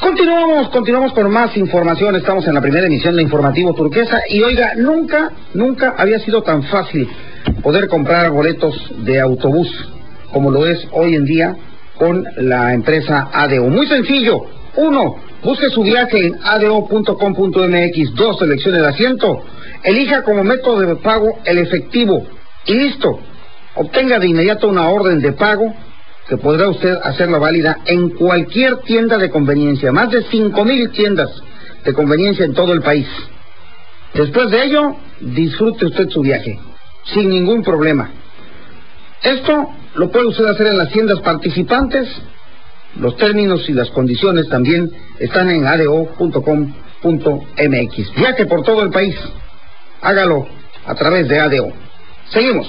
Continuamos, continuamos con más información. Estamos en la primera emisión de Informativo Turquesa y oiga, nunca, nunca había sido tan fácil poder comprar boletos de autobús como lo es hoy en día con la empresa ADO. Muy sencillo. Uno, busque su viaje en ado.com.mx. Dos, seleccione el asiento. Elija como método de pago el efectivo. Y listo. Obtenga de inmediato una orden de pago que podrá usted hacerla válida en cualquier tienda de conveniencia, más de cinco mil tiendas de conveniencia en todo el país. Después de ello, disfrute usted su viaje, sin ningún problema. Esto lo puede usted hacer en las tiendas participantes. Los términos y las condiciones también están en ado.com.mx. Viaje por todo el país. Hágalo a través de ADO. Seguimos.